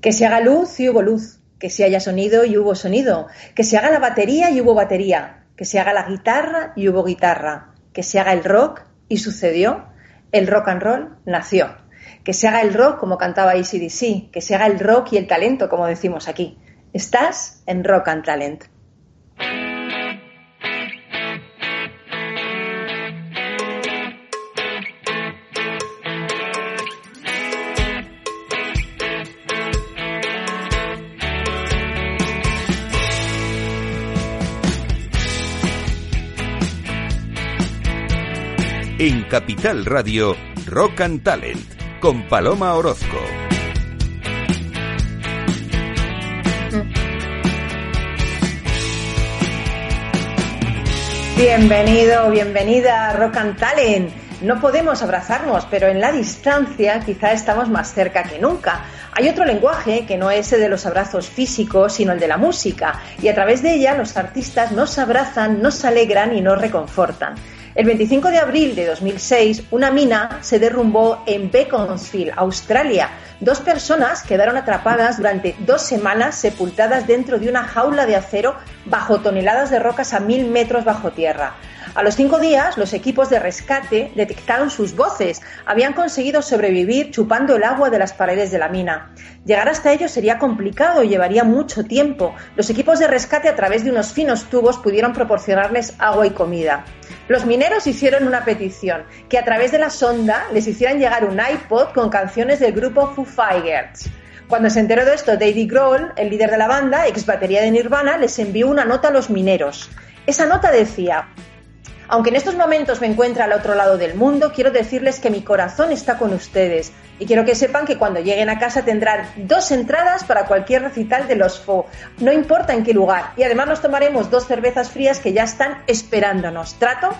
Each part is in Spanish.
Que se haga luz y hubo luz, que se haya sonido y hubo sonido, que se haga la batería y hubo batería, que se haga la guitarra y hubo guitarra, que se haga el rock y sucedió, el rock and roll nació. Que se haga el rock como cantaba ACDC, que se haga el rock y el talento como decimos aquí. Estás en Rock and Talent. En Capital Radio, Rock and Talent, con Paloma Orozco. Bienvenido, bienvenida a Rock and Talent. No podemos abrazarnos, pero en la distancia quizá estamos más cerca que nunca. Hay otro lenguaje que no es el de los abrazos físicos, sino el de la música, y a través de ella los artistas nos abrazan, nos alegran y nos reconfortan. El 25 de abril de 2006, una mina se derrumbó en Beaconsfield, Australia. Dos personas quedaron atrapadas durante dos semanas sepultadas dentro de una jaula de acero bajo toneladas de rocas a mil metros bajo tierra. A los cinco días, los equipos de rescate detectaron sus voces. Habían conseguido sobrevivir chupando el agua de las paredes de la mina. Llegar hasta ellos sería complicado y llevaría mucho tiempo. Los equipos de rescate, a través de unos finos tubos, pudieron proporcionarles agua y comida. Los mineros hicieron una petición, que a través de la sonda les hicieran llegar un iPod con canciones del grupo Foo Fighters. Cuando se enteró de esto, David Grohl, el líder de la banda, ex batería de Nirvana, les envió una nota a los mineros. Esa nota decía, aunque en estos momentos me encuentre al otro lado del mundo, quiero decirles que mi corazón está con ustedes y quiero que sepan que cuando lleguen a casa tendrán dos entradas para cualquier recital de los FO, no importa en qué lugar. Y además nos tomaremos dos cervezas frías que ya están esperándonos. ¿Trato?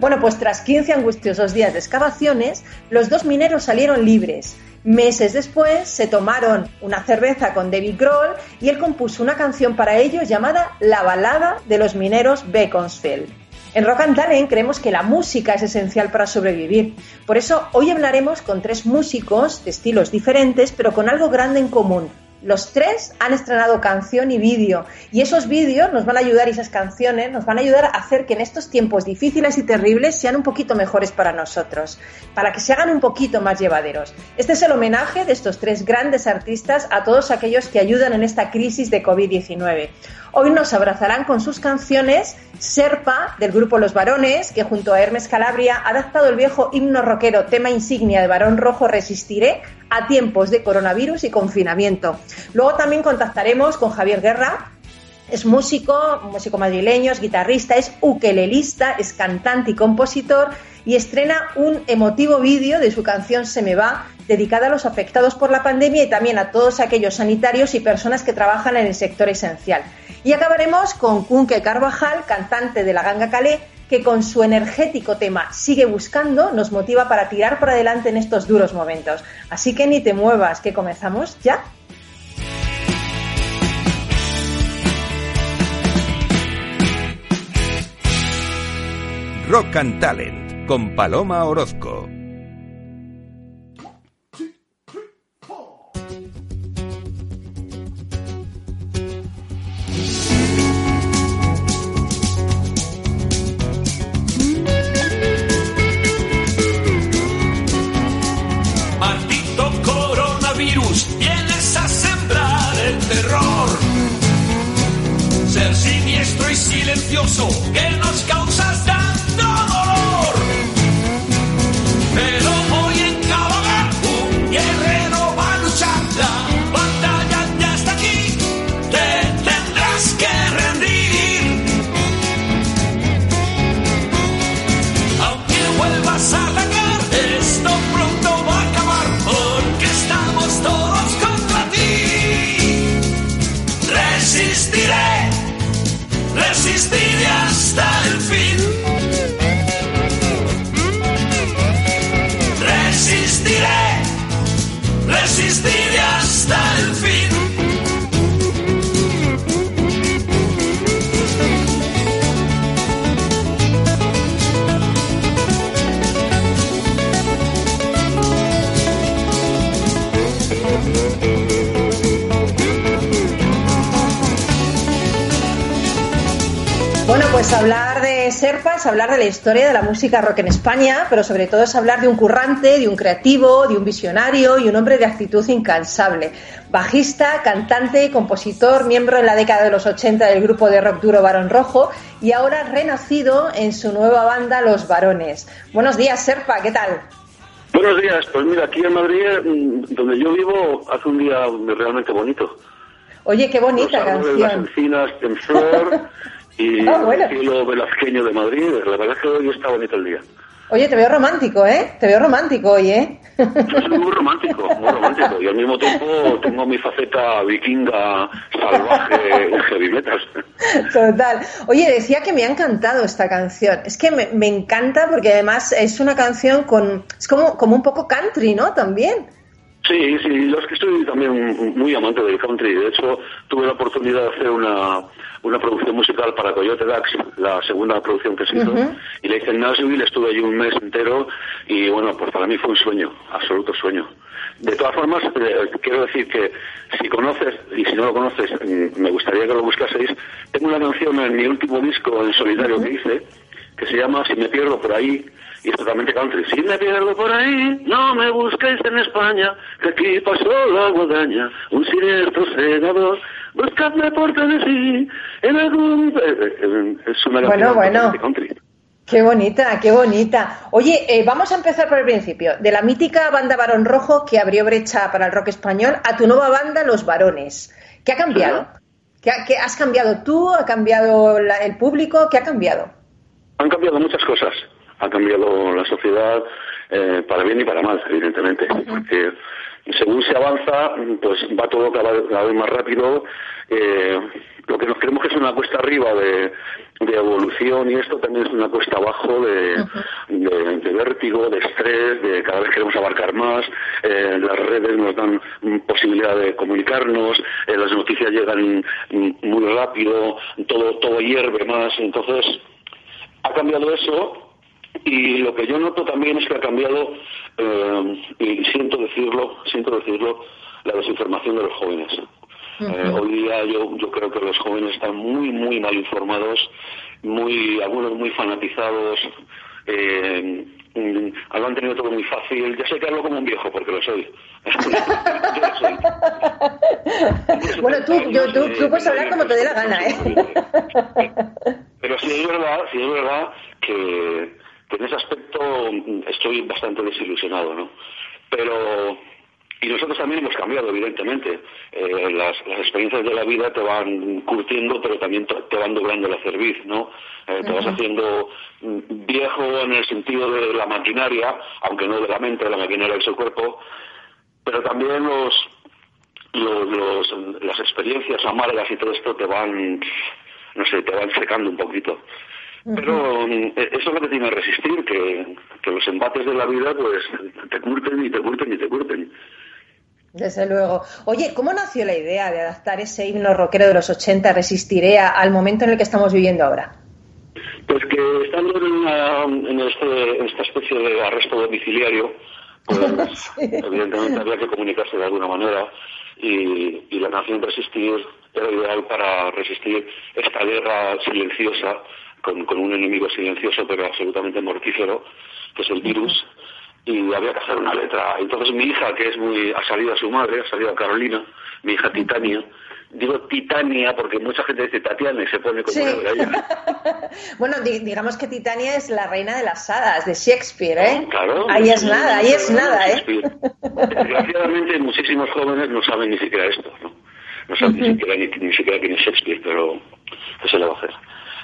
Bueno, pues tras 15 angustiosos días de excavaciones, los dos mineros salieron libres. Meses después se tomaron una cerveza con David Grohl y él compuso una canción para ellos llamada La balada de los mineros Beaconsfield. En Rock and Talent creemos que la música es esencial para sobrevivir. Por eso hoy hablaremos con tres músicos de estilos diferentes, pero con algo grande en común. Los tres han estrenado canción y vídeo y esos vídeos nos van a ayudar y esas canciones nos van a ayudar a hacer que en estos tiempos difíciles y terribles sean un poquito mejores para nosotros, para que se hagan un poquito más llevaderos. Este es el homenaje de estos tres grandes artistas a todos aquellos que ayudan en esta crisis de COVID-19. Hoy nos abrazarán con sus canciones Serpa del grupo Los Varones, que junto a Hermes Calabria ha adaptado el viejo himno rockero, tema insignia de Varón Rojo Resistiré, a tiempos de coronavirus y confinamiento. Luego también contactaremos con Javier Guerra, es músico, músico madrileño, es guitarrista, es ukelelista, es cantante y compositor y estrena un emotivo vídeo de su canción Se me va, dedicada a los afectados por la pandemia y también a todos aquellos sanitarios y personas que trabajan en el sector esencial. Y acabaremos con Kunke Carvajal, cantante de la Ganga Calé, que con su energético tema Sigue buscando nos motiva para tirar por adelante en estos duros momentos. Así que ni te muevas, que comenzamos ya. Rock and Talent con Paloma Orozco. Que nos pues hablar de Serpa es hablar de la historia de la música rock en España, pero sobre todo es hablar de un currante, de un creativo, de un visionario y un hombre de actitud incansable. Bajista, cantante, compositor, miembro en la década de los 80 del grupo de rock duro Barón Rojo y ahora renacido en su nueva banda Los Varones. Buenos días, Serpa, ¿qué tal? Buenos días, pues mira, aquí en Madrid, mm, donde yo vivo, hace un día realmente bonito. Oye, qué bonita Los árboles, las canción. encinas en flor y Ah, bueno. el cielo velasqueño de Madrid. La verdad es que hoy está bonito el día. Oye, te veo romántico, ¿eh? Te veo romántico hoy, ¿eh? Yo soy muy romántico, muy romántico. Y al mismo tiempo tengo mi faceta vikinga, salvaje, heavy metal. Total. Oye, decía que me ha encantado esta canción. Es que me, me encanta porque además es una canción con... Es como, como un poco country, ¿no? También. Sí, sí, yo es que soy también muy amante del country. De hecho, tuve la oportunidad de hacer una, una producción musical para Coyote Dax, la segunda producción que se hizo, Ujú. y la hice en Nashville, estuve allí un mes entero, y bueno, pues para mí fue un sueño, absoluto sueño. De todas formas, eh, quiero decir que si conoces, y si no lo conoces, mm, me gustaría que lo buscaseis, tengo una canción en mi último disco en solitario que hice, que se llama Si me pierdo por ahí, y es totalmente country. Si me pierdo por ahí, no me busquéis en España, que aquí pasó la guadaña, un siniestro segador. Buscadme por Tennessee, en algún... eh, eh, Es una Bueno, bueno. country. Qué bonita, qué bonita. Oye, eh, vamos a empezar por el principio. De la mítica banda Barón Rojo que abrió brecha para el rock español a tu nueva banda Los Varones. ¿Qué ha cambiado? ¿Qué, ha- qué has cambiado tú? ¿Ha cambiado la- el público? ¿Qué ha cambiado? Han cambiado muchas cosas. Ha cambiado la sociedad eh, para bien y para mal, evidentemente. Porque según se avanza, pues va todo cada vez, más rápido. Eh, lo que nos creemos que es una cuesta arriba de, de evolución y esto también es una cuesta abajo de, de- de vértigo, de estrés, de cada vez queremos abarcar más. Eh, las redes nos dan posibilidad de comunicarnos, eh, las noticias llegan muy rápido, todo, todo hierve más. Entonces, ha cambiado eso y lo que yo noto también es que ha cambiado eh, y siento decirlo siento decirlo la desinformación de los jóvenes. Eh, hoy día yo yo creo que los jóvenes están muy muy mal informados muy algunos muy fanatizados eh, lo han tenido todo muy fácil. Ya sé que hablo como un viejo porque lo soy. Yo lo soy Bueno, tú, yo- tú- tú puedes hablar como te dé la gana, ¿eh? Pero sí es verdad, sí es verdad que en ese aspecto mm, estoy bastante desilusionado, ¿no? Pero y nosotros también hemos cambiado, evidentemente. Eh, las, las experiencias de la vida te van curtiendo, pero también te van doblando la cerviz, ¿no? Eh, te vas haciendo mm, viejo en el sentido de la maquinaria, aunque no de la mente, de la maquinaria de su cuerpo, pero también los, los, los- las experiencias amargas y todo esto te van, no sé, te van secando un poquito. Pero mm, eso es lo que tiene que resistir, que, que los embates de la vida pues te curten y te curten y te curten. Desde luego. Oye, ¿cómo nació la idea de adaptar ese himno rockero de los 80, Resistiré, al momento en el que estamos viviendo ahora? Pues que estando en, una- en este- esta especie de arresto domiciliario, pues evidentemente había que comunicarse de alguna manera y, y la nación resistir era ideal para resistir esta guerra silenciosa con, con un enemigo silencioso pero absolutamente mortífero, que es el virus, y había que hacer una letra. Entonces mi hija, que es muy, ha salido a su madre, ha salido a Carolina, mi hija Titania, digo Titania porque mucha gente dice Tatiana y se pone como Sí. una. Bueno, di- digamos que Titania es la reina de las hadas, de Shakespeare, ¿eh? Claro. Ahí es nada, ahí es nada, ¿eh? Desgraciadamente muchísimos jóvenes no saben ni siquiera esto, ¿no? No saben ni siquiera ni, ni siquiera quién es Shakespeare, pero ¿qué se le va a hacer?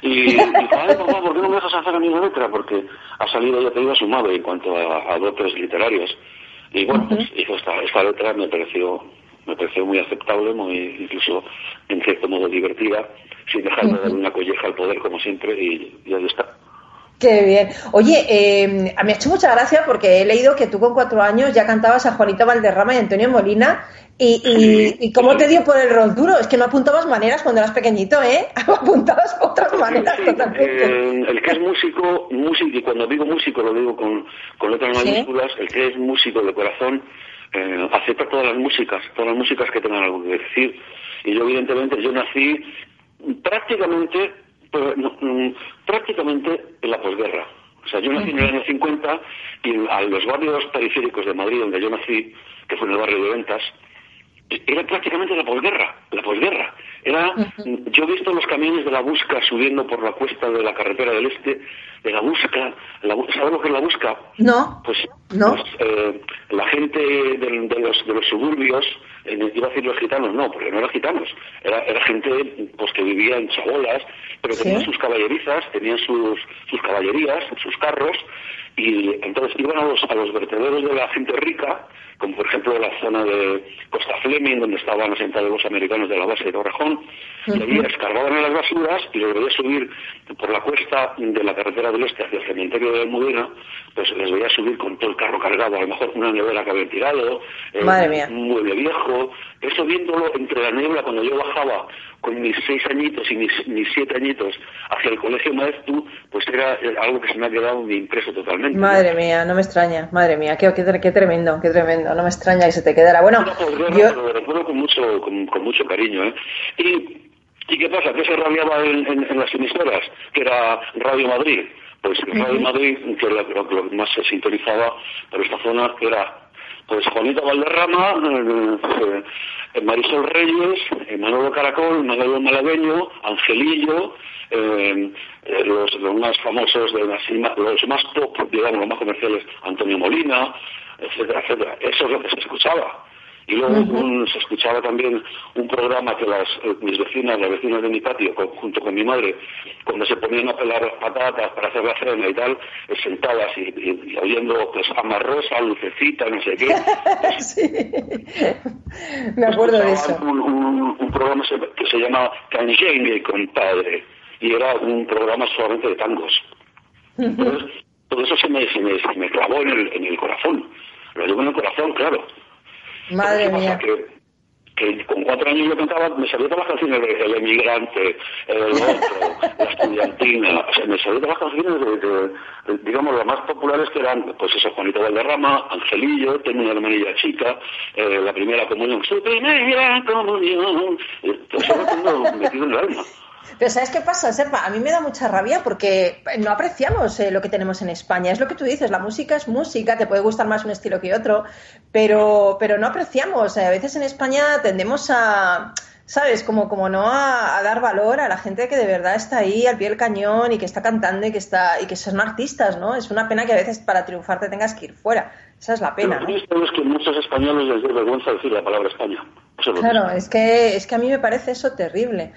Y dijo, ay papá, ¿por qué no me dejas hacer a mí una letra? Porque ha salido, ya te digo, a su madre en cuanto a, a dotes literarios. Y bueno, pues hizo esta, esta letra, me pareció me pareció muy aceptable, muy incluso en cierto modo divertida, sin dejar de dar una colleja al poder como siempre y, y ahí está. Qué bien. Oye, eh, me ha hecho mucha gracia porque he leído que tú con cuatro años ya cantabas a Juanito Valderrama y Antonio Molina. ¿Y, y, y cómo te dio por el rock duro? Es que no apuntabas maneras cuando eras pequeñito, ¿eh? Apuntabas otras maneras Sí, totalmente. eh, el que es músico, músico, y cuando digo músico lo digo con, con letras Sí. mayúsculas, el que es músico de corazón eh, acepta todas las músicas, todas las músicas que tengan algo que decir. Y yo evidentemente, yo nací prácticamente Pues, no, mm, prácticamente en la posguerra. O sea, yo nací en el año 50 y a los barrios periféricos de Madrid, donde yo nací, que fue en el barrio de Ventas, era prácticamente la posguerra, la posguerra. Era, yo he visto los camiones de la Busca subiendo por la cuesta de la carretera del Este, de la Busca, la, ¿sabes lo que es la Busca? No. Pues, No. pues, eh, la gente de, los, de los suburbios, eh, iba a decir los gitanos, no, porque no eran gitanos, era, era gente pues que vivía en chabolas, pero Sí. tenían sus caballerizas, tenían sus, sus caballerías, sus carros, y entonces iban a los, a los vertederos de la gente rica, como por ejemplo la zona de Costa Fleming, donde estaban asentados los americanos de la base de Torrejón, y allí escarbaban en las basuras y los veía subir por la cuesta de la carretera del este hacia el cementerio de Almudena, pues les veía subir con todo el carro cargado, a lo mejor una nevera que habían tirado, eh, un mueble viejo, eso viéndolo entre la niebla cuando yo bajaba con mis seis añitos y mis, mis siete añitos hacia el colegio maestro, pues era eh, algo que se me ha quedado impreso totalmente. ¿No? Madre mía, no me extraña, madre mía, qué, qué, qué tremendo, qué tremendo, no me extraña que se te quedara. Bueno, yo, lo recuerdo con mucho, con, con mucho cariño. ¿eh? Y, ¿Y qué pasa? ¿Qué se radiaba en, en- en las emisoras? Que era Radio Madrid. Pues Radio Madrid, que lo, lo que más se sintonizaba por esta zona, era pues Juanita Valderrama, eh, eh, Marisol Reyes, eh, Manolo Caracol, Manolo Malagueño, Angelillo, los, más famosos, de las, los más top, digamos, los más comerciales, Antonio Molina, etcétera, etcétera. Eso es lo que se escuchaba. Y luego un- se escuchaba también un programa que las eh, mis vecinas, las vecinas de mi patio, con- junto con mi madre, cuando se ponían a pelar las patatas para hacer la cena y tal, eh, sentadas y, y- y oyendo pues Amarrosa, Lucecita, no sé qué. sí, me acuerdo de eso. Un, un- un programa que se llama Canjengue, compadre, y era un programa solamente de tangos. Entonces, todo eso se me, se me, se me clavó en el, en el corazón. Lo llevo en el corazón, claro. Madre mía. Que, que con cuatro años yo cantaba, me salía todas las canciones de El Emigrante, El Otro, La Estudiantina, o sea, me salían todas las canciones de, de- de, digamos, las más populares que eran, pues eso, Juanito Valderrama, Angelillo, Tengo una hermanilla chica, eh, La Primera Comunión, Su Primera Comunión, eh, todo eso lo tengo metido en el alma. Pero ¿sabes qué pasa, Serpa? A mí me da mucha rabia porque no apreciamos eh, lo que tenemos en España. Es lo que tú dices, la música es música, te puede gustar más un estilo que otro, pero, pero no apreciamos. Eh, A veces en España tendemos a, ¿sabes? Como, como no a, a dar valor a la gente que de verdad está ahí al pie del cañón y que está cantando y que, está, y que son artistas, ¿no? Es una pena que a veces para triunfar te tengas que ir fuera. Esa es la pena, ¿no? es que muchos españoles les da vergüenza decir la palabra España. Claro, es que, es que a mí me parece eso terrible.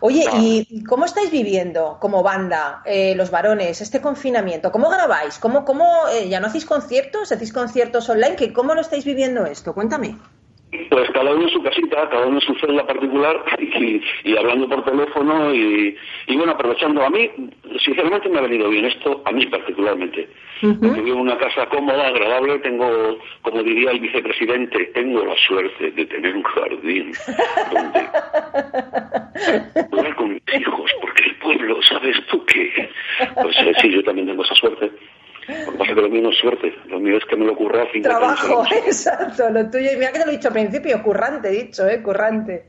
Oye. ¿y cómo estáis viviendo como banda, eh, los varones, este confinamiento? ¿Cómo grabáis? ¿Cómo, cómo eh, ya no hacéis conciertos? ¿Hacéis conciertos online? ¿Qué, ¿Cómo lo estáis viviendo esto? Cuéntame. Pues cada uno en su casita, cada uno en su celda particular y, y hablando por teléfono y, y bueno, aprovechando a mí, sinceramente me ha venido bien esto, a mí particularmente. Porque vivo en una casa cómoda, agradable, tengo, como diría el vicepresidente, tengo la suerte de tener un jardín donde jugar con mis hijos, porque el pueblo, ¿sabes tú qué? Pues eh, sí, yo también tengo esa suerte. Lo que pasa es que lo mío no es suerte, lo mío es que me lo ocurra a 50 años en la Trabajo, exacto, lo tuyo. Y mira que te lo he dicho al principio, currante, he dicho, ¿eh? Currante.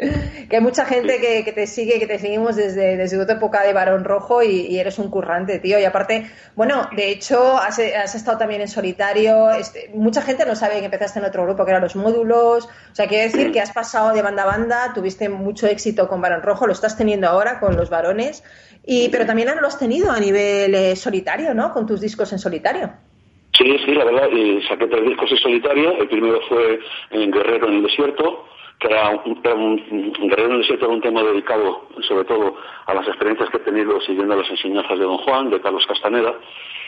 Que hay mucha gente que, que te sigue, que te seguimos desde, desde tu época de varón rojo y, y eres un currante, tío. Y aparte, bueno, de hecho, has, has estado también en solitario. Este, mucha gente no sabe que empezaste en otro grupo, que eran los módulos. O sea, quiero decir que has pasado de banda a banda, tuviste mucho éxito con varón rojo, lo estás teniendo ahora con los varones. Y, pero también lo has tenido a nivel eh, solitario, ¿no? Con tus discos en solitario. Sí, sí, la verdad, eh, saqué tres discos en solitario. El primero fue en Guerrero en el Desierto, que era un, era un- un Guerrero en el Desierto era un tema dedicado sobre todo a las experiencias que he tenido siguiendo las enseñanzas de Don Juan, de Carlos Castaneda.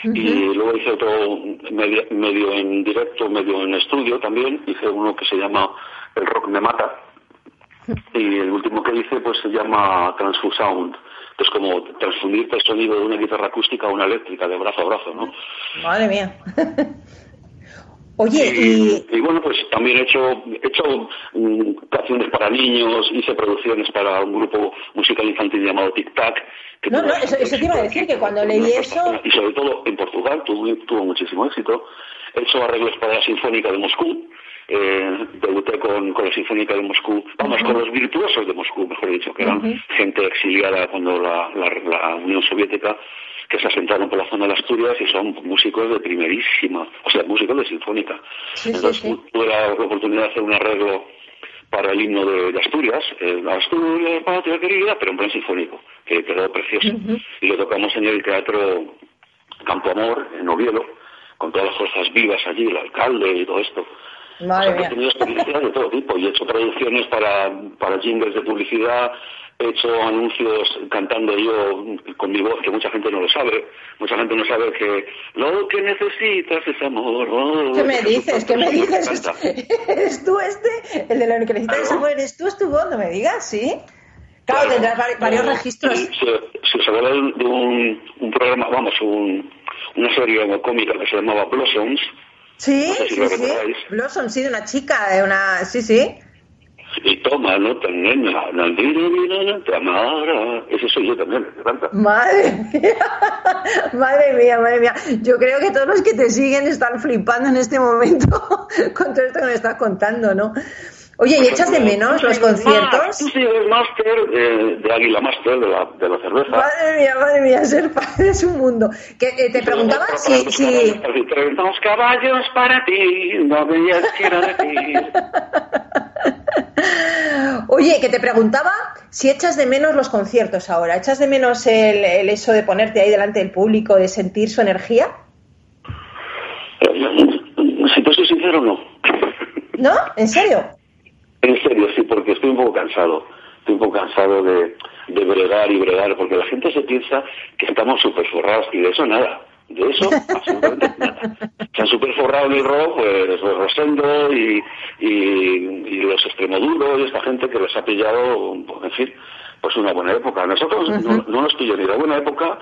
Y luego hice otro medio, medio en directo, medio en estudio también. Hice uno que se llama El Rock Me Mata. Y el último que hice pues se llama Transfusound, es como transfundirte el sonido de una guitarra acústica a una eléctrica de brazo a brazo, ¿no? Madre mía. Oye, y, y, y bueno, pues también he hecho, he hecho mm, canciones para niños, hice producciones para un grupo musical infantil llamado Tic Tac. que No, no, eso- eso te iba a decir, que cuando leí eso- Y sobre todo en Portugal tuvo, tuvo muchísimo éxito. He hecho arreglos para la Sinfónica de Moscú, eh, debuté con, con la Sinfónica de Moscú, vamos, con los virtuosos de Moscú, mejor dicho, que eran gente exiliada cuando la, la, la Unión Soviética que se asentaron por la zona de Asturias y son músicos de primerísima, o sea, músicos de sinfónica. Sí, Entonces sí. tuve la oportunidad de hacer un arreglo para el himno de, de Asturias, eh, Asturias, patria querida, pero en plan sinfónico, que quedó precioso. Y lo tocamos en el Teatro Campo Amor, en Oviedo, con todas las fuerzas vivas allí, el alcalde y todo esto. Madre O sea, que he tenido experiencias de todo tipo y he hecho producciones para, para jingles de publicidad, he hecho anuncios cantando yo con mi voz, que mucha gente no lo sabe. Mucha gente no sabe que lo que necesitas es amor. oh, ¿Qué me dices? ¿Qué me dices? ¿Eres tú este? El de la que necesitas Claro. amor, ¿eres tú? ¿Es tu voz? No me digas, ¿sí? Claro, tendrás vari- varios Eh, registros. Si os acuerdan de un, un programa, vamos, un, una serie cómica que se llamaba Blossoms, Sí, no sé si sí, lo sí. Blossom, sí, de una chica, de una... Sí, sí. y toma nota, nena, na, di, di, di, na, na, te amará. Ese soy yo también, me encanta. Madre mía, madre mía, madre mía. Yo creo que todos los que te siguen están flipando en este momento con todo esto que me estás contando, ¿no? Oye, ¿y echas de menos los conciertos? Tú sí eres máster de, de Águila Máster, de la, de la cerveza. Madre mía, madre mía, ser padre es un mundo. Que eh, te preguntaba si, si, Dos caballos para ti, no decir. Oye, que te preguntaba si echas de menos los conciertos ahora. ¿Echas de menos el, el eso de ponerte ahí delante del público, de sentir su energía? Si te soy sincero, no. ¿No? ¿En serio? En serio, sí, porque estoy un poco cansado. Estoy un poco cansado de, de bregar y bregar, porque la gente se piensa que estamos súper forrados y de eso nada. De eso, absolutamente nada. Se han súper forrado el rock, pues, Rosendo y, y, y los Extremoduros y esta gente que les ha pillado, pues, en fin, pues una buena época. Nosotros no, no nos pilló ni la buena época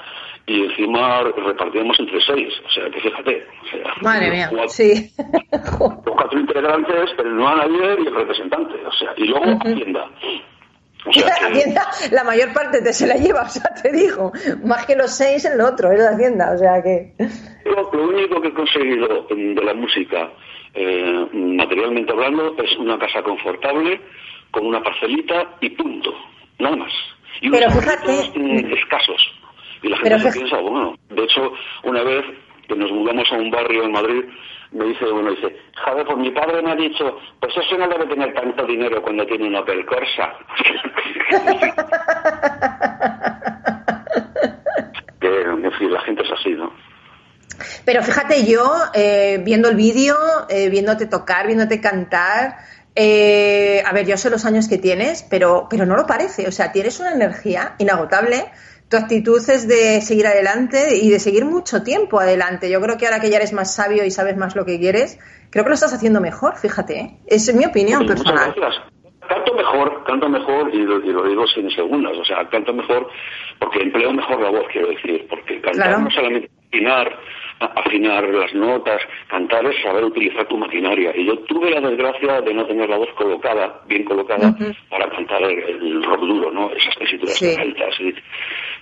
y encima repartíamos entre seis. O sea, que fíjate. O sea, Madre mía, cuatro- sí. los cuatro integrantes, pero no a nadie y el representante. O sea, y luego Hacienda. O sea, que- Hacienda, la mayor parte te se la lleva, o sea, te digo, más que los seis en lo otro, es la Hacienda, o sea que... Lo, lo único que he conseguido de la música, eh, materialmente hablando, es una casa confortable, con una parcelita y punto. Nada más. Y unos Pero fíjate- mm, escasos. Y la gente Pero se piensa, bueno, de hecho, una vez que nos mudamos a un barrio en Madrid, me dice uno, dice, joder, pues mi padre me ha dicho, pues eso no debe tener tanto dinero cuando tiene un Opel Corsa. que, en fin, la gente es así, ¿no? Pero fíjate yo, eh, viendo el vídeo, eh, viéndote tocar, viéndote cantar, eh, a ver, yo sé los años que tienes, pero, pero no lo parece, o sea, tienes una energía inagotable. Tu actitud es de seguir adelante y de seguir mucho tiempo adelante. Yo creo que ahora que ya eres más sabio y sabes más lo que quieres, creo que lo estás haciendo mejor, fíjate. ¿eh? Es mi opinión personal. Canto mejor, canto mejor y lo, y lo digo sin segundas. O sea, canto mejor porque empleo mejor la voz, quiero decir. Porque cantar Claro. no solamente afinar, a- afinar las notas, cantar es saber utilizar tu maquinaria. Y yo tuve la desgracia de no tener la voz colocada, bien colocada, para cantar el, el rock duro, ¿no? Esas tesituras Sí. altas. Y,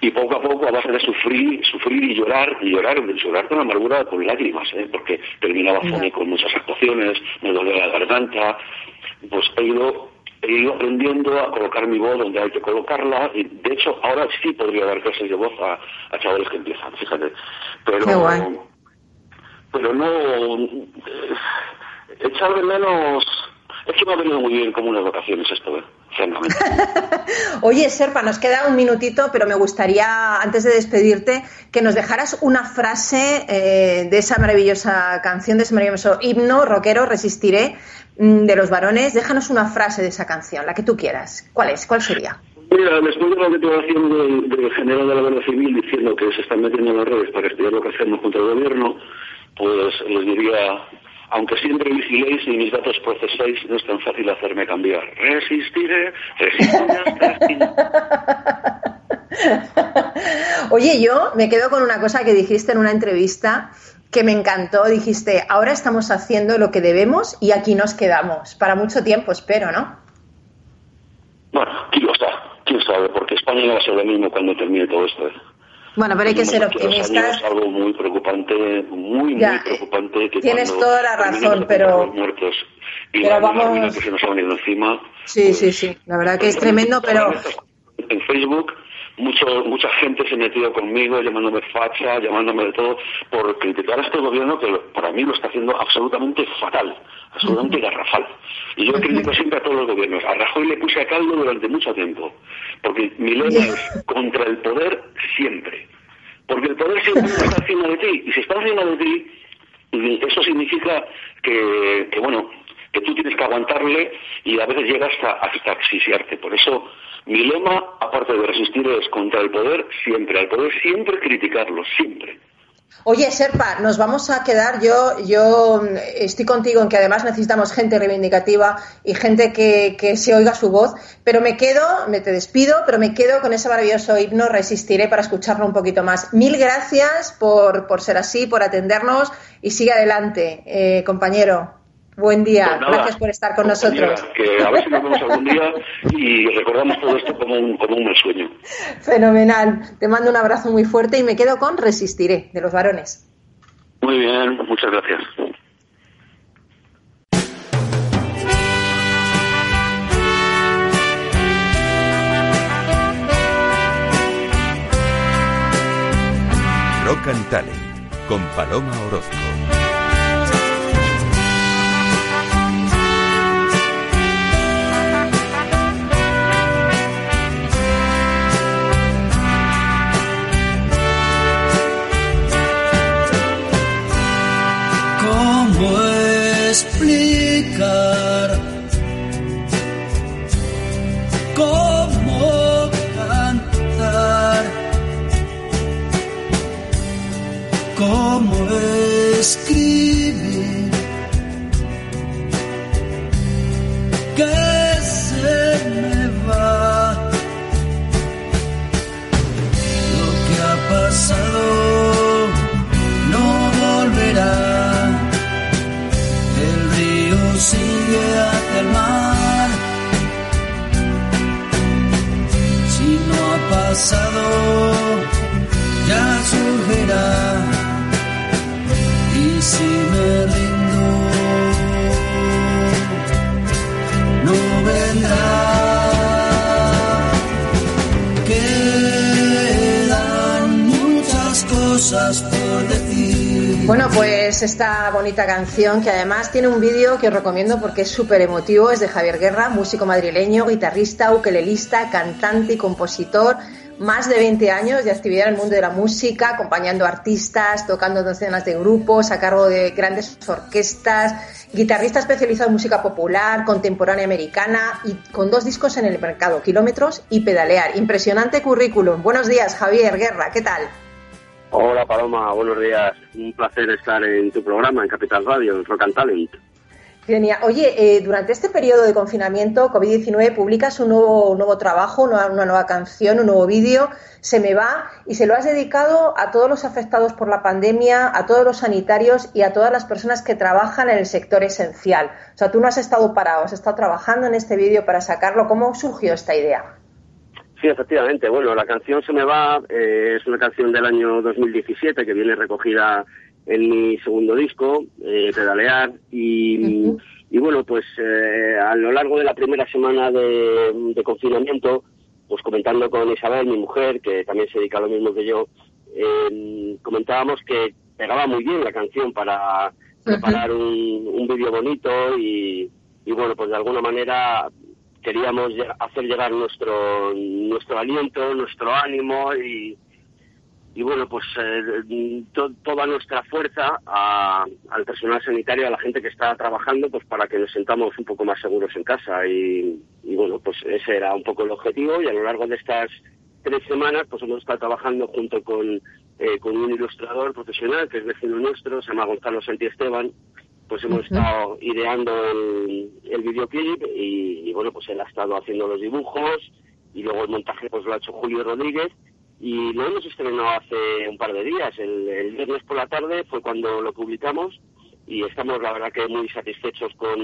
y poco a poco, a base de sufrir, sufrir y llorar, y llorar, llorar con amargura, con lágrimas, ¿eh? porque terminaba fónico en muchas actuaciones, me dolía la garganta, pues he ido, he ido aprendiendo a colocar mi voz donde hay que colocarla, y de hecho ahora sí podría dar clases de voz a, a chavales que empiezan, fíjate. Pero, Qué guay. pero no, eh, echar de menos, es que me ha venido muy bien como unas vacaciones esto, ¿eh? Oye, Serpa, nos queda un minutito, pero me gustaría, antes de despedirte, que nos dejaras una frase eh, de esa maravillosa canción, de ese maravilloso himno rockero, Resistiré, mm, de los varones. Déjanos una frase de esa canción, la que tú quieras. ¿Cuál es? ¿Cuál sería? Mira, después de la declaración del, del general de la Guardia Civil diciendo que se están metiendo en las redes para estudiar lo que hacemos contra el gobierno, pues les diría, aunque siempre vigiléis y mis datos proceséis, no es tan fácil hacerme cambiar. Resistiré, resistiré hasta. Oye, yo me quedo con una cosa que dijiste en una entrevista que me encantó. Dijiste, ahora estamos haciendo lo que debemos y aquí nos quedamos. Para mucho tiempo, espero, ¿no? Bueno, quién lo sabe, quién sabe, porque España no va a ser lo mismo cuando termine todo esto. ¿eh? Bueno, pero hay que ser optimistas. años, algo muy preocupante, muy, Ya, muy preocupante. Que tienes toda la razón, pero- muertos y pero la vamos- que se nos ha venido encima. Sí, pues, sí, sí. La verdad que es pues, tremendo, pero En Facebook mucho, mucha gente se metió conmigo llamándome facha, llamándome de todo, por criticar a este gobierno que para mí lo está haciendo absolutamente fatal, absolutamente garrafal. Y yo critico siempre a todos los gobiernos. A Rajoy le puse a caldo durante mucho tiempo, porque mi lema es contra el poder siempre. Porque el poder siempre está encima de ti, y si está encima de ti, eso significa que, que, bueno, que tú tienes que aguantarle y a veces llega hasta, hasta asfixiarte. Por eso mi lema, aparte de resistir, es contra el poder siempre. Al poder siempre criticarlo, siempre. Oye, Serpa, nos vamos a quedar. Yo, yo mm, estoy contigo en que además necesitamos gente reivindicativa y gente que, que se oiga su voz. Pero me quedo, me te despido, pero me quedo con ese maravilloso himno. Resistiré para escucharlo un poquito más. Mil gracias por, por ser así, por atendernos y sigue adelante, eh, compañero. Buen día. Pues nada, gracias por estar con nosotros. Que a ver si nos vemos algún día y recordamos todo esto como un, como un mal sueño. Fenomenal. Te mando un abrazo muy fuerte y me quedo con Resistiré, de los varones. Muy bien, muchas gracias. Rock and Talent con Paloma Orozco. Explicar? Bueno, pues esta bonita canción que además tiene un vídeo que os recomiendo porque es súper emotivo, es de Javier Guerra, músico madrileño, guitarrista, ukelelista, cantante y compositor, más de 20 años de actividad en el mundo de la música, acompañando artistas, tocando docenas de grupos a cargo de grandes orquestas, guitarrista especializado en música popular, contemporánea americana y con dos discos en el mercado, Kilómetros y Pedalear. Impresionante currículum. Buenos días, Javier Guerra, ¿qué tal? Hola Paloma, buenos días. Un placer estar en tu programa en Capital Radio, en Rock and Talent. Genial. Oye, eh, durante este periodo de confinamiento COVID-19 publicas un nuevo, un nuevo trabajo, una, una nueva canción, un nuevo vídeo, Se me va, y se lo has dedicado a todos los afectados por la pandemia, a todos los sanitarios y a todas las personas que trabajan en el sector esencial. O sea, tú no has estado parado, has estado trabajando en este vídeo para sacarlo. ¿Cómo surgió esta idea? Sí, efectivamente. Bueno, la canción Se me va eh, es una canción del año 2017 que viene recogida en mi segundo disco, eh, Pedalear, y, y bueno, pues eh, a lo largo de la primera semana de, de confinamiento, pues comentando con Isabel, mi mujer, que también se dedica a lo mismo que yo, eh, comentábamos que pegaba muy bien la canción para preparar un, un vídeo bonito y, y bueno, pues de alguna manera queríamos hacer llegar nuestro nuestro aliento, nuestro ánimo y, y bueno, pues eh, to- toda nuestra fuerza al personal sanitario, a la gente que está trabajando, pues para que nos sentamos un poco más seguros en casa. Y, y bueno, pues ese era un poco el objetivo y a lo largo de estas tres semanas pues hemos estado trabajando junto con, eh, con un ilustrador profesional que es vecino nuestro, se llama Gonzalo Santi Esteban, pues hemos estado ideando el, el videoclip y, y, bueno, pues él ha estado haciendo los dibujos y luego el montaje pues lo ha hecho Julio Rodríguez y lo hemos estrenado hace un par de días. El, el viernes por la tarde fue cuando lo publicamos y estamos la verdad que muy satisfechos con,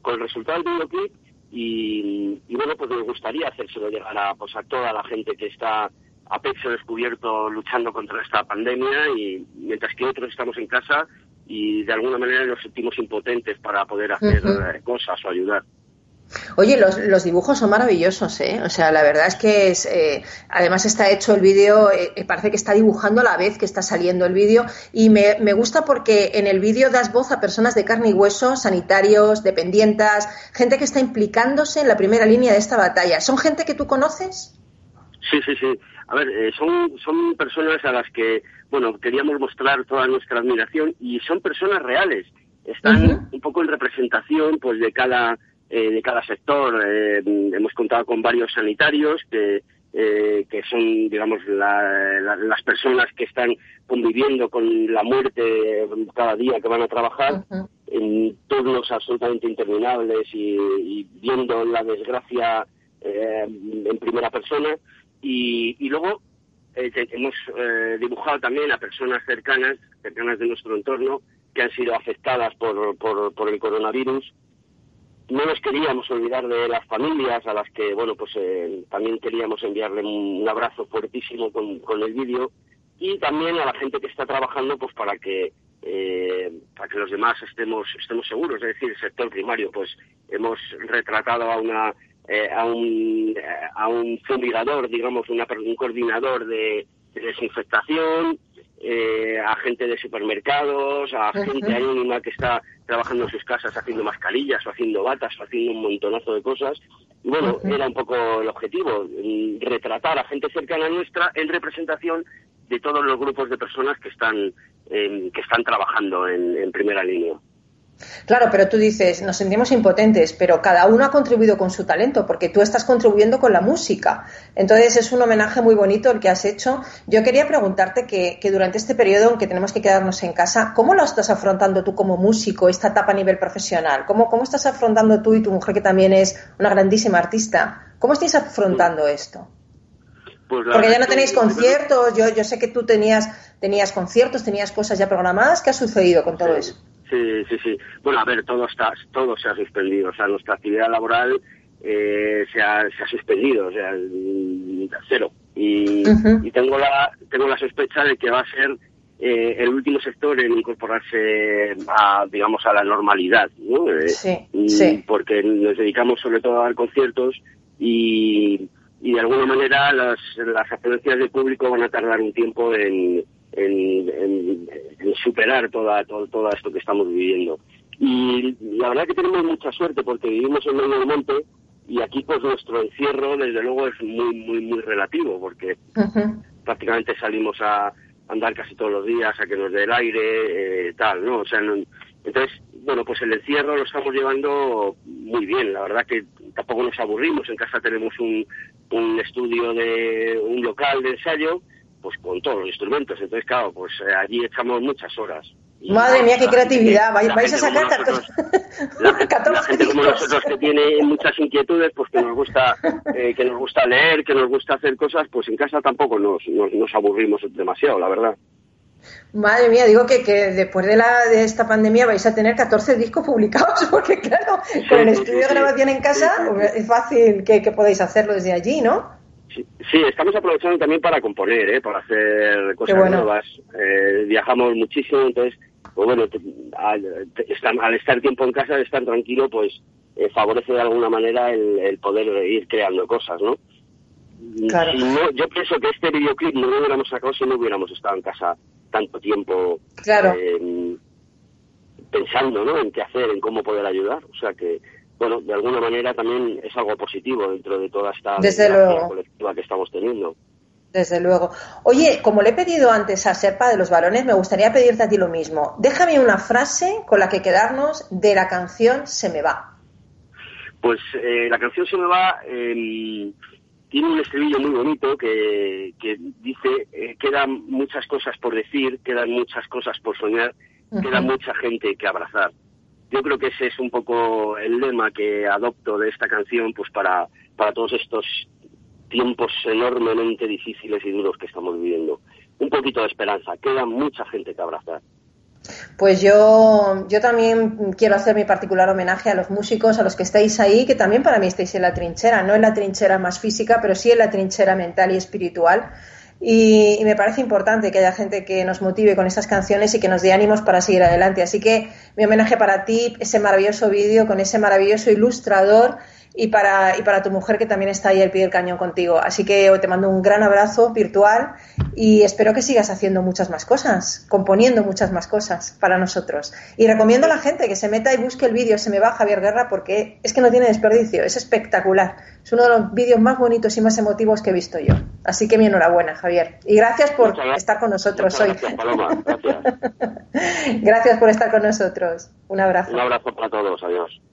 con el resultado del videoclip y, y bueno, pues nos gustaría hacérselo llegar a, pues, a toda la gente que está a pecho descubierto luchando contra esta pandemia y mientras que otros estamos en casa y de alguna manera nos sentimos impotentes para poder hacer eh, cosas o ayudar. Oye, los, los dibujos son maravillosos, ¿eh? O sea, la verdad es que es, eh, además está hecho el vídeo, eh, eh, parece que está dibujando a la vez que está saliendo el vídeo y me, me gusta porque en el vídeo das voz a personas de carne y hueso, sanitarios, dependientas, gente que está implicándose en la primera línea de esta batalla. ¿Son gente que tú conoces? Sí, sí, sí. A ver, eh, son, son personas a las que, bueno, queríamos mostrar toda nuestra admiración y son personas reales. Están un poco en representación, pues, de cada, eh, de cada sector. Eh, hemos contado con varios sanitarios que, eh, que son, digamos, la- la- las personas que están conviviendo con la muerte cada día que van a trabajar en turnos absolutamente interminables y, y viendo la desgracia eh, en primera persona. Y, y luego eh, hemos eh, dibujado también a personas cercanas, cercanas de nuestro entorno, que han sido afectadas por, por, el coronavirus. No nos queríamos olvidar de las familias a las que, bueno, pues eh, también queríamos enviarle un abrazo fuertísimo con, con el vídeo y también a la gente que está trabajando, pues para que eh, para que los demás estemos estemos seguros, es decir, el sector primario, pues hemos retratado a una eh, a un eh, a un fumigador, digamos, una, un coordinador de, de desinfectación, eh, a gente de supermercados, a gente anónima que está trabajando en sus casas haciendo mascarillas o haciendo batas o haciendo un montonazo de cosas. Y bueno, era un poco el objetivo, mm, retratar a gente cercana a nuestra en representación de todos los grupos de personas que están em, que están trabajando en, en primera línea. Claro, pero tú dices, nos sentimos impotentes, pero cada uno ha contribuido con su talento, porque tú estás contribuyendo con la música. Entonces es un homenaje muy bonito el que has hecho. Yo quería preguntarte que, que durante este periodo en que tenemos que quedarnos en casa, ¿cómo lo estás afrontando tú como músico, esta etapa a nivel profesional? ¿Cómo, cómo estás afrontando tú y tu mujer, que también es una grandísima artista? ¿Cómo estáis afrontando esto? Pues Porque ya no tenéis conciertos, yo, yo sé que tú tenías, tenías conciertos, tenías cosas ya programadas. ¿Qué ha sucedido con todo eso? Sí, sí, sí. Bueno, a ver, todo está, todo se ha suspendido. O sea, nuestra actividad laboral eh, se, ha, se ha suspendido, o sea, mm, cero. Y, tengo la, tengo la sospecha de que va a ser eh, el último sector en incorporarse a, digamos, a la normalidad, ¿no? Eh, Sí, y sí. Porque nos dedicamos sobre todo a dar conciertos y, y de alguna manera las, las afluencias del público van a tardar un tiempo en, en, en- en superar toda, todo, todo esto que estamos viviendo. Y la verdad que tenemos mucha suerte porque vivimos en medio del monte y aquí pues nuestro encierro desde luego es muy, muy, muy relativo porque Ujú. prácticamente salimos a andar casi todos los días a que nos dé el aire, eh, tal, ¿no? O sea, no- entonces, bueno, pues el encierro lo estamos llevando muy bien, la verdad que tampoco nos aburrimos, en casa tenemos un, un estudio de un local de ensayo, pues con todos los instrumentos, entonces claro, pues eh, allí echamos muchas horas. Y, Madre mía, qué creatividad. Vais, a sacar nosotros- 14, la, gente- la 14 gente como nosotros que tiene muchas inquietudes, pues que nos gusta eh, que nos gusta leer, que nos gusta hacer cosas, pues en casa tampoco nos, nos, nos aburrimos demasiado, la verdad. Madre mía, digo que, que después de, la, de esta pandemia vais a tener 14 discos publicados, porque claro, con el estudio sí, de grabación en casa sí. es fácil que, que podáis hacerlo desde allí, ¿no? Sí, sí, estamos aprovechando también para componer, ¿eh? para hacer cosas bueno. nuevas. Eh, viajamos muchísimo, entonces, pues bueno, te- al, te- estar, al estar tiempo en casa, estar tranquilo, pues eh, favorece de alguna manera el, el poder ir creando cosas, ¿no? Claro. No, yo pienso que este videoclip no lo hubiéramos sacado si no hubiéramos estado en casa tanto tiempo Claro. eh, pensando ¿no? en qué hacer, en cómo poder ayudar. O sea que, bueno, de alguna manera también es algo positivo dentro de toda esta Desde desgracia luego. colectiva que estamos teniendo. Desde luego. Oye, como le he pedido antes a Serpa de los Balones, me gustaría pedirte a ti lo mismo. Déjame una frase con la que quedarnos de la canción Se me va. Pues eh, la canción Se me va eh, tiene un estribillo muy bonito que, que dice eh, quedan muchas cosas por decir, quedan muchas cosas por soñar, queda mucha gente que abrazar. Yo creo que ese es un poco el lema que adopto de esta canción pues para, para todos estos tiempos enormemente difíciles y duros que estamos viviendo. Un poquito de esperanza, queda mucha gente que abrazar. Pues yo, yo también quiero hacer mi particular homenaje a los músicos, a los que estáis ahí, que también para mí estáis en la trinchera, no en la trinchera más física, pero sí en la trinchera mental y espiritual. Y, y me parece importante que haya gente que nos motive con estas canciones y que nos dé ánimos para seguir adelante. Así que mi homenaje para ti, ese maravilloso vídeo con ese maravilloso ilustrador y para, y para tu mujer que también está ahí al pie del cañón contigo. Así que te mando un gran abrazo virtual y espero que sigas haciendo muchas más cosas, componiendo muchas más cosas para nosotros. Y recomiendo a la gente que se meta y busque el vídeo Se me va Javier Guerra porque es que no tiene desperdicio, es espectacular. Es uno de los vídeos más bonitos y más emotivos que he visto yo. Así que mi enhorabuena, Javier. Y gracias por gracias. estar con nosotros Muchas hoy. gracias, Paloma. Gracias. gracias por estar con nosotros. Un abrazo. Un abrazo para todos. Adiós.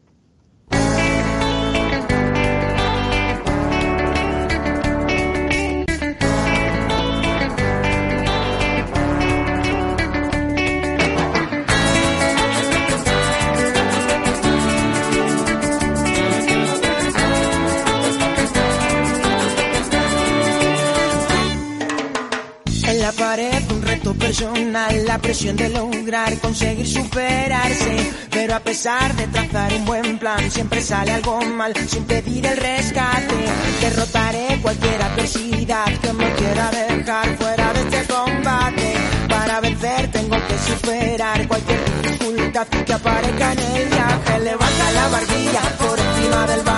La presión de lograr conseguir superarse. Pero a pesar de trazar un buen plan, siempre sale algo mal sin pedir el rescate. Derrotaré cualquier adversidad que me quiera dejar fuera de este combate. Para vencer tengo que superar cualquier dificultad que aparezca en el viaje. Levanta la barbilla por encima del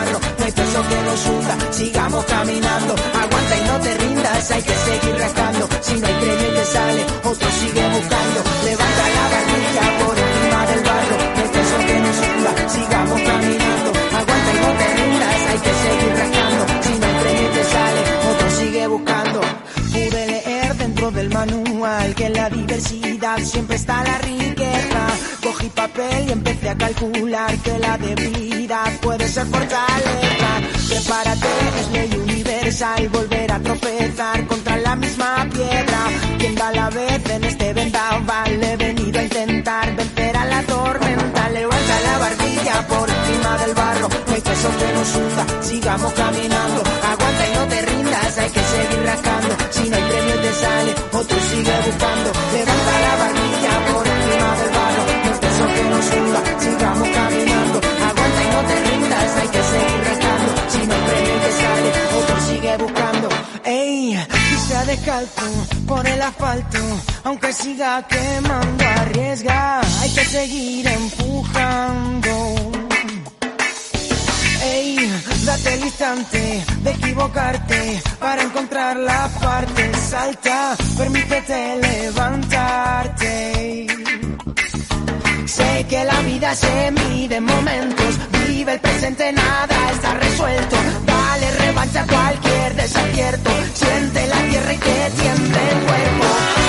que hunda, sigamos caminando. Aguanta y no te rindas, hay que seguir rascando. Si no hay premio te sale, otro sigue buscando. Levanta la barbilla por encima del barro, no hay peso que nos hunda, sigamos caminando. Aguanta y no te rindas, hay que seguir rascando. Si no hay premio te sale, otro sigue buscando. Pude leer dentro del manual que en la diversidad siempre está la riqueza. Cogí papel y empecé a calcular que la debilidad puede ser fortaleza. Prepárate, es ley universal, volver a tropezar contra la misma piedra. Quien da la vez en este vendaval, he venido a intentar vencer a la tormenta. Levanta la barbilla por encima del barro, no hay peso que nos hunda, sigamos caminando. Aguanta y no te el asfalto, aunque siga quemando, arriesga, hay que seguir empujando. Ey, date el instante de equivocarte para encontrar la parte salta, permítete levantarte. Sé que la vida se mide en momentos, vive el presente, nada está resuelto. Dale revancha cualquier desacierto, siente la tierra y que tiemble el cuerpo.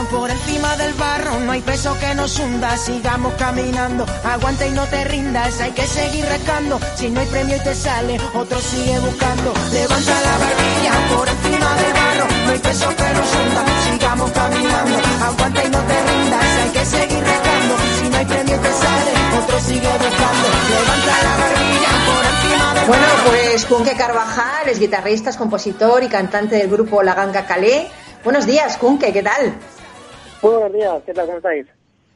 Barbilla por encima del barro, no hay peso que nos hunda, sigamos caminando, aguanta y no te rindas, hay que seguir rascando, si no hay premio y te sale, otro sigue buscando, levanta la barbilla por encima del barro, no hay peso que nos hunda, sigamos caminando, aguanta y no te rindas, hay que seguir rascando, si no hay premio y te sale, otro sigue buscando, levanta la barbilla por encima del Bueno, barro. pues Kunke Carvajal es guitarrista, es compositor y cantante del grupo La Ganga Calé. Buenos días, Kunke, ¿qué tal? Muy buenos días, ¿qué tal? ¿Cómo estáis?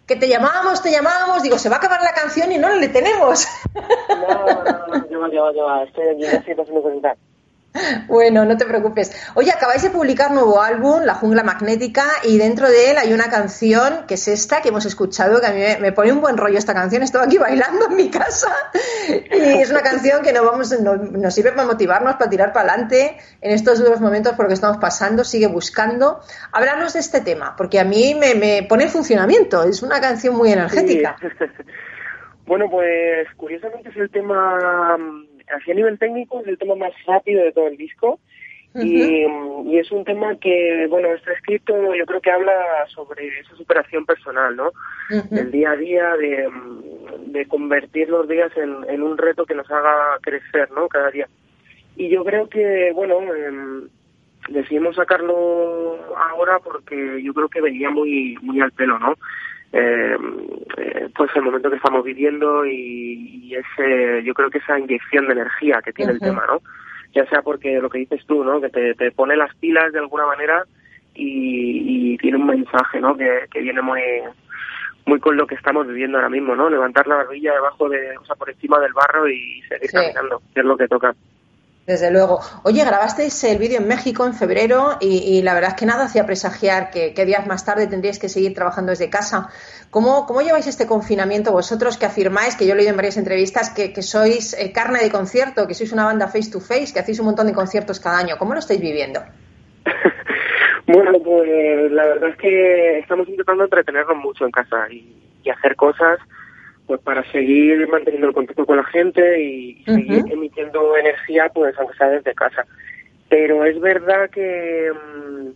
Que te llamábamos, te llamábamos, digo, se va a acabar la canción y no le tenemos. No, no, no, lleva, lleva, lleva, estoy aquí en haciendo cositas. Bueno, no te preocupes. Oye, acabáis de publicar nuevo álbum, La Jungla Magnética, y dentro de él hay una canción que es esta que hemos escuchado, que a mí me, pone un buen rollo esta canción. Estaba aquí bailando en mi casa y es una canción que nos, vamos, nos, nos sirve para motivarnos, para tirar para adelante en estos duros momentos por lo que estamos pasando. Sigue buscando. Háblanos de este tema, porque a mí me, me pone en funcionamiento. Es una canción muy energética. Sí. bueno, pues curiosamente es el tema, así a nivel técnico, es el tema más rápido de todo el disco. Y, mm, y es un tema que, bueno, está escrito, yo creo que habla sobre esa superación personal, ¿no? Del día a día, de, mm, de convertir los días en, en un reto que nos haga crecer, ¿no? Cada día. Y yo creo que, bueno, em, decidimos sacarlo ahora porque yo creo que venía muy muy al pelo, ¿no? Eh, eh, pues el momento que estamos viviendo y, y ese, yo creo que esa inyección de energía que tiene el tema, ¿no? Ya sea porque lo que dices tú, ¿no? Que te, te pone las pilas de alguna manera y, y tiene un mensaje, ¿no? Que, que viene muy muy con lo que estamos viviendo ahora mismo, ¿no? Levantar la barbilla debajo de, o sea, por encima del barro y seguir Sí. caminando, que es lo que toca. Desde luego. Oye, grabasteis el vídeo en México en febrero y, la verdad es que nada hacía presagiar que, días más tarde tendríais que seguir trabajando desde casa. ¿Cómo, cómo lleváis este confinamiento vosotros que afirmáis, que yo he leído en varias entrevistas, que, que sois eh, carne de concierto, que sois una banda face to face, que hacéis un montón de conciertos cada año? ¿Cómo lo estáis viviendo? Bueno, pues la verdad es que estamos intentando entretenernos mucho en casa y hacer cosas pues para seguir manteniendo el contacto con la gente y seguir emitiendo energía pues aunque sea desde casa. Pero es verdad que mm,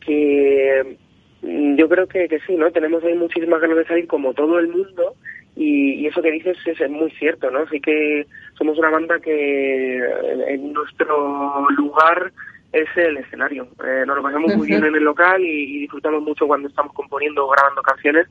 que mm, yo creo que, que sí, ¿no? Tenemos ahí muchísimas ganas de salir como todo el mundo y, y eso que dices es, es muy cierto, ¿no? Así que somos una banda que en, en nuestro lugar es el escenario. Eh, nos lo pasamos muy bien en el local y, y disfrutamos mucho cuando estamos componiendo o grabando canciones,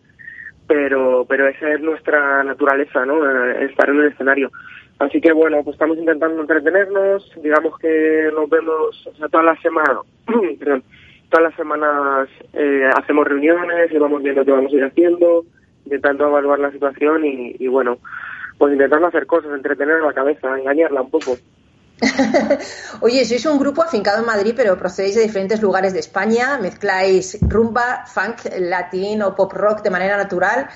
pero pero esa es nuestra naturaleza, ¿no? Eh, estar en el escenario. Así que bueno, pues estamos intentando entretenernos, digamos que nos vemos o sea, todas las semanas, todas las semanas eh, hacemos reuniones y vamos viendo qué vamos a ir haciendo, intentando evaluar la situación y, y bueno, pues intentando hacer cosas, entretener la cabeza, engañarla un poco. Oye, sois un grupo afincado en Madrid, pero procedéis de diferentes lugares de España, mezcláis rumba, funk, latín o pop rock de manera natural.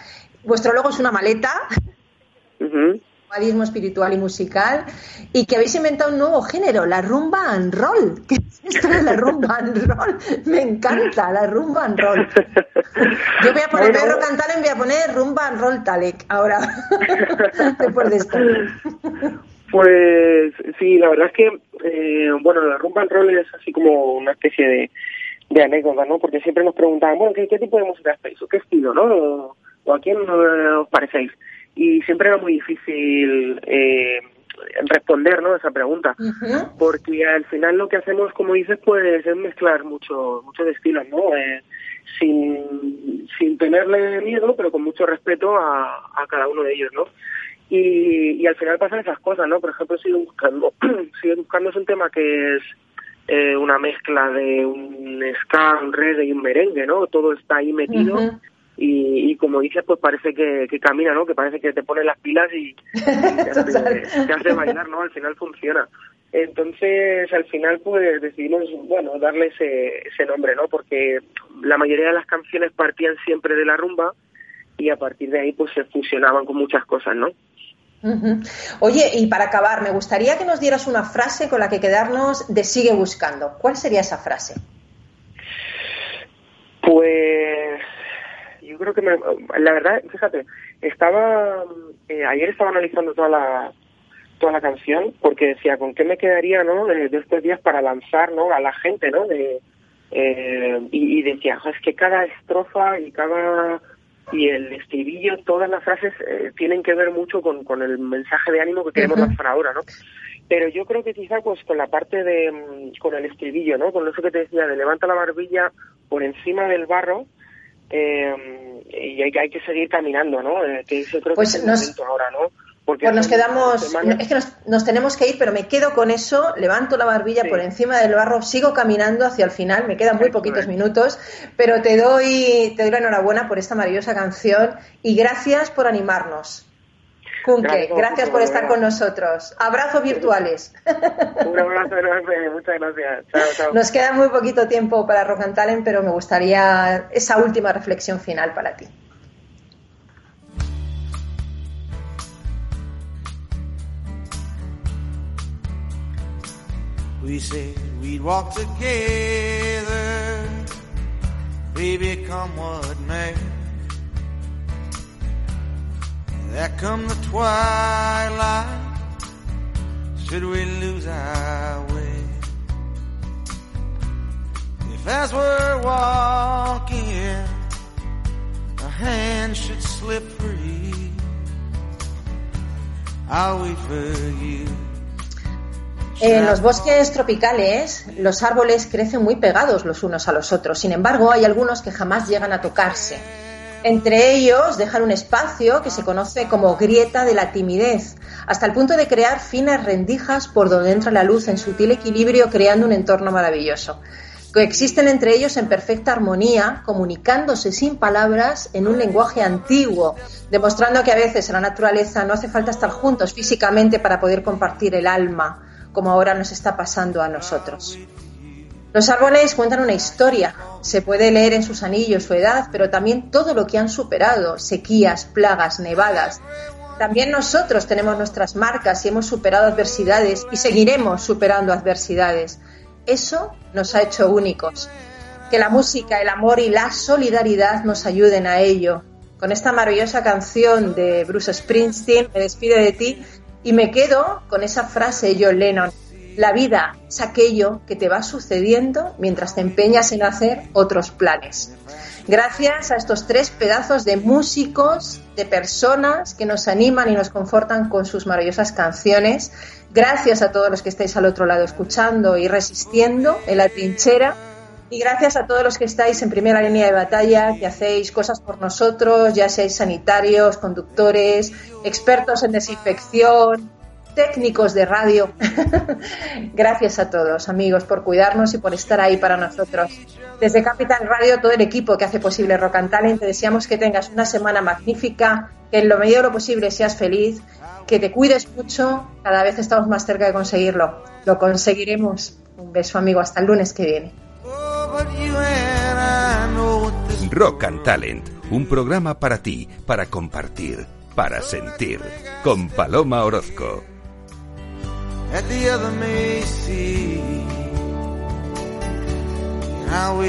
Vuestro logo es una maleta, Ujú. nomadismo espiritual y musical, y que habéis inventado un nuevo género, la rumba and roll. ¿Qué es esto de la rumba and roll? Me encanta la rumba and roll. Yo voy a poner Bueno. Pedro Cantalen, voy a poner rumba and roll Talek ahora, después de esto. Pues sí, la verdad es que, eh, bueno, la rumba and roll es así como una especie de, de anécdota, ¿no? Porque siempre nos preguntaban, bueno, ¿qué, qué tipo de música hacéis? ¿O qué estilo, no? O, o a quién eh, os parecéis? Y siempre era muy difícil eh, responder, ¿no? Esa pregunta. Porque al final lo que hacemos, como dices, pues es mezclar mucho, muchos estilos, ¿no? Eh, sin, sin tenerle miedo, pero con mucho respeto a, a cada uno de ellos, ¿no? Y, y al final pasan esas cosas, ¿no? Por ejemplo, sigo buscando, sigo buscando es un tema que es eh, una mezcla de un ska, un reggae y un merengue, ¿no? Todo está ahí metido. Y, y como dices, pues parece que, que camina, ¿no? Que parece que te pone las pilas y, y te, hace, te hace bailar, ¿no? Al final funciona. Entonces, al final, pues decidimos, bueno, darle ese, ese nombre, ¿no? Porque la mayoría de las canciones partían siempre de la rumba y a partir de ahí, pues se fusionaban con muchas cosas, ¿no? Oye, y para acabar, me gustaría que nos dieras una frase con la que quedarnos de sigue buscando. ¿Cuál sería esa frase? Pues yo creo que me, la verdad, fíjate, estaba eh, ayer estaba analizando toda la toda la canción porque decía con qué me quedaría, ¿no? De, estos días para lanzar, ¿no? A la gente, ¿no? De eh, y, y decía, "Jo, es que cada estrofa y cada y el estribillo, todas las frases eh, tienen que ver mucho con, con el mensaje de ánimo que queremos Ujú. lanzar ahora, ¿no? Pero yo creo que quizá pues con la parte de, mm, con el estribillo, ¿no? Con eso que te decía de levanta la barbilla por encima del barro eh, y hay, que- hay que seguir caminando, ¿no? Eh, que eso creo Pues que es el nos- momento ahora, ¿no? Porque Pues nos quedamos, es que nos, nos tenemos que ir, pero me quedo con eso, levanto la barbilla Sí. por encima del barro, sigo caminando hacia el final, me quedan muy poquitos minutos, pero te doy, te doy la enhorabuena por esta maravillosa canción y gracias por animarnos. Kunke, Gracias gracias por estar con nosotros. Abrazos virtuales. Un abrazo enorme, muchas gracias. Chao, chao. Nos queda muy poquito tiempo para Rock and Talent, pero me gustaría esa última reflexión final para ti. We said we'd walk together, baby, come what may. There come the twilight, should we lose our way? If as we're walking, a hand should slip free, I'll wait for you. En los bosques tropicales, los árboles crecen muy pegados los unos a los otros. Sin embargo, hay algunos que jamás llegan a tocarse. Entre ellos dejan un espacio que se conoce como grieta de la timidez, hasta el punto de crear finas rendijas por donde entra la luz en sutil equilibrio, creando un entorno maravilloso. Coexisten entre ellos en perfecta armonía, comunicándose sin palabras en un lenguaje antiguo, demostrando que a veces en la naturaleza no hace falta estar juntos físicamente para poder compartir el alma, como ahora nos está pasando a nosotros. Los árboles cuentan una historia, se puede leer en sus anillos su edad, pero también todo lo que han superado, sequías, plagas, nevadas. También nosotros tenemos nuestras marcas y hemos superado adversidades y seguiremos superando adversidades. Eso nos ha hecho únicos. Que la música, el amor y la solidaridad nos ayuden a ello. Con esta maravillosa canción de Bruce Springsteen, me despido de ti y me quedo con esa frase de John Lennon. La vida es aquello que te va sucediendo mientras te empeñas en hacer otros planes. Gracias a estos tres pedazos de músicos, de personas que nos animan y nos confortan con sus maravillosas canciones. Gracias a todos los que estáis al otro lado escuchando y resistiendo en la trinchera. Y gracias a todos los que estáis en primera línea de batalla, que hacéis cosas por nosotros, ya seáis sanitarios, conductores, expertos en desinfección, técnicos de radio. Gracias a todos, amigos, por cuidarnos y por estar ahí para nosotros. Desde Capital Radio, todo el equipo que hace posible Rock and Talent, te deseamos que tengas una semana magnífica, que en lo medio de lo posible seas feliz, que te cuides mucho. Cada vez estamos más cerca de conseguirlo. Lo conseguiremos. Un beso, amigo. Hasta el lunes que viene. Rock and Talent, un programa para ti, para compartir, para sentir, con Paloma Orozco. Now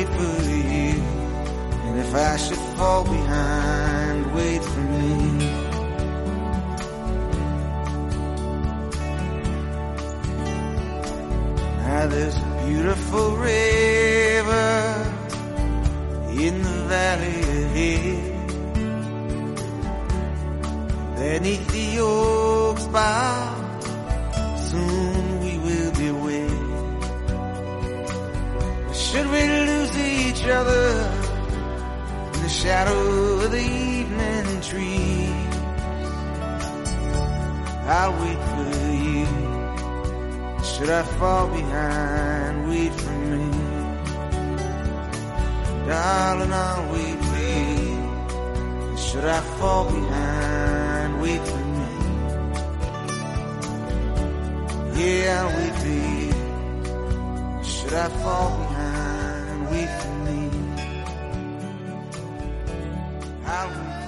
beautiful river in the valley. Beneath the oaks bough soon we will be wed. Should we lose each other in the shadow of the evening trees? I'll wait for you. Should I fall behind, Darling, I'll wait for you. Should I fall behind, wait for me. Yeah, I'll wait for you. Should I fall behind, wait for me. I'll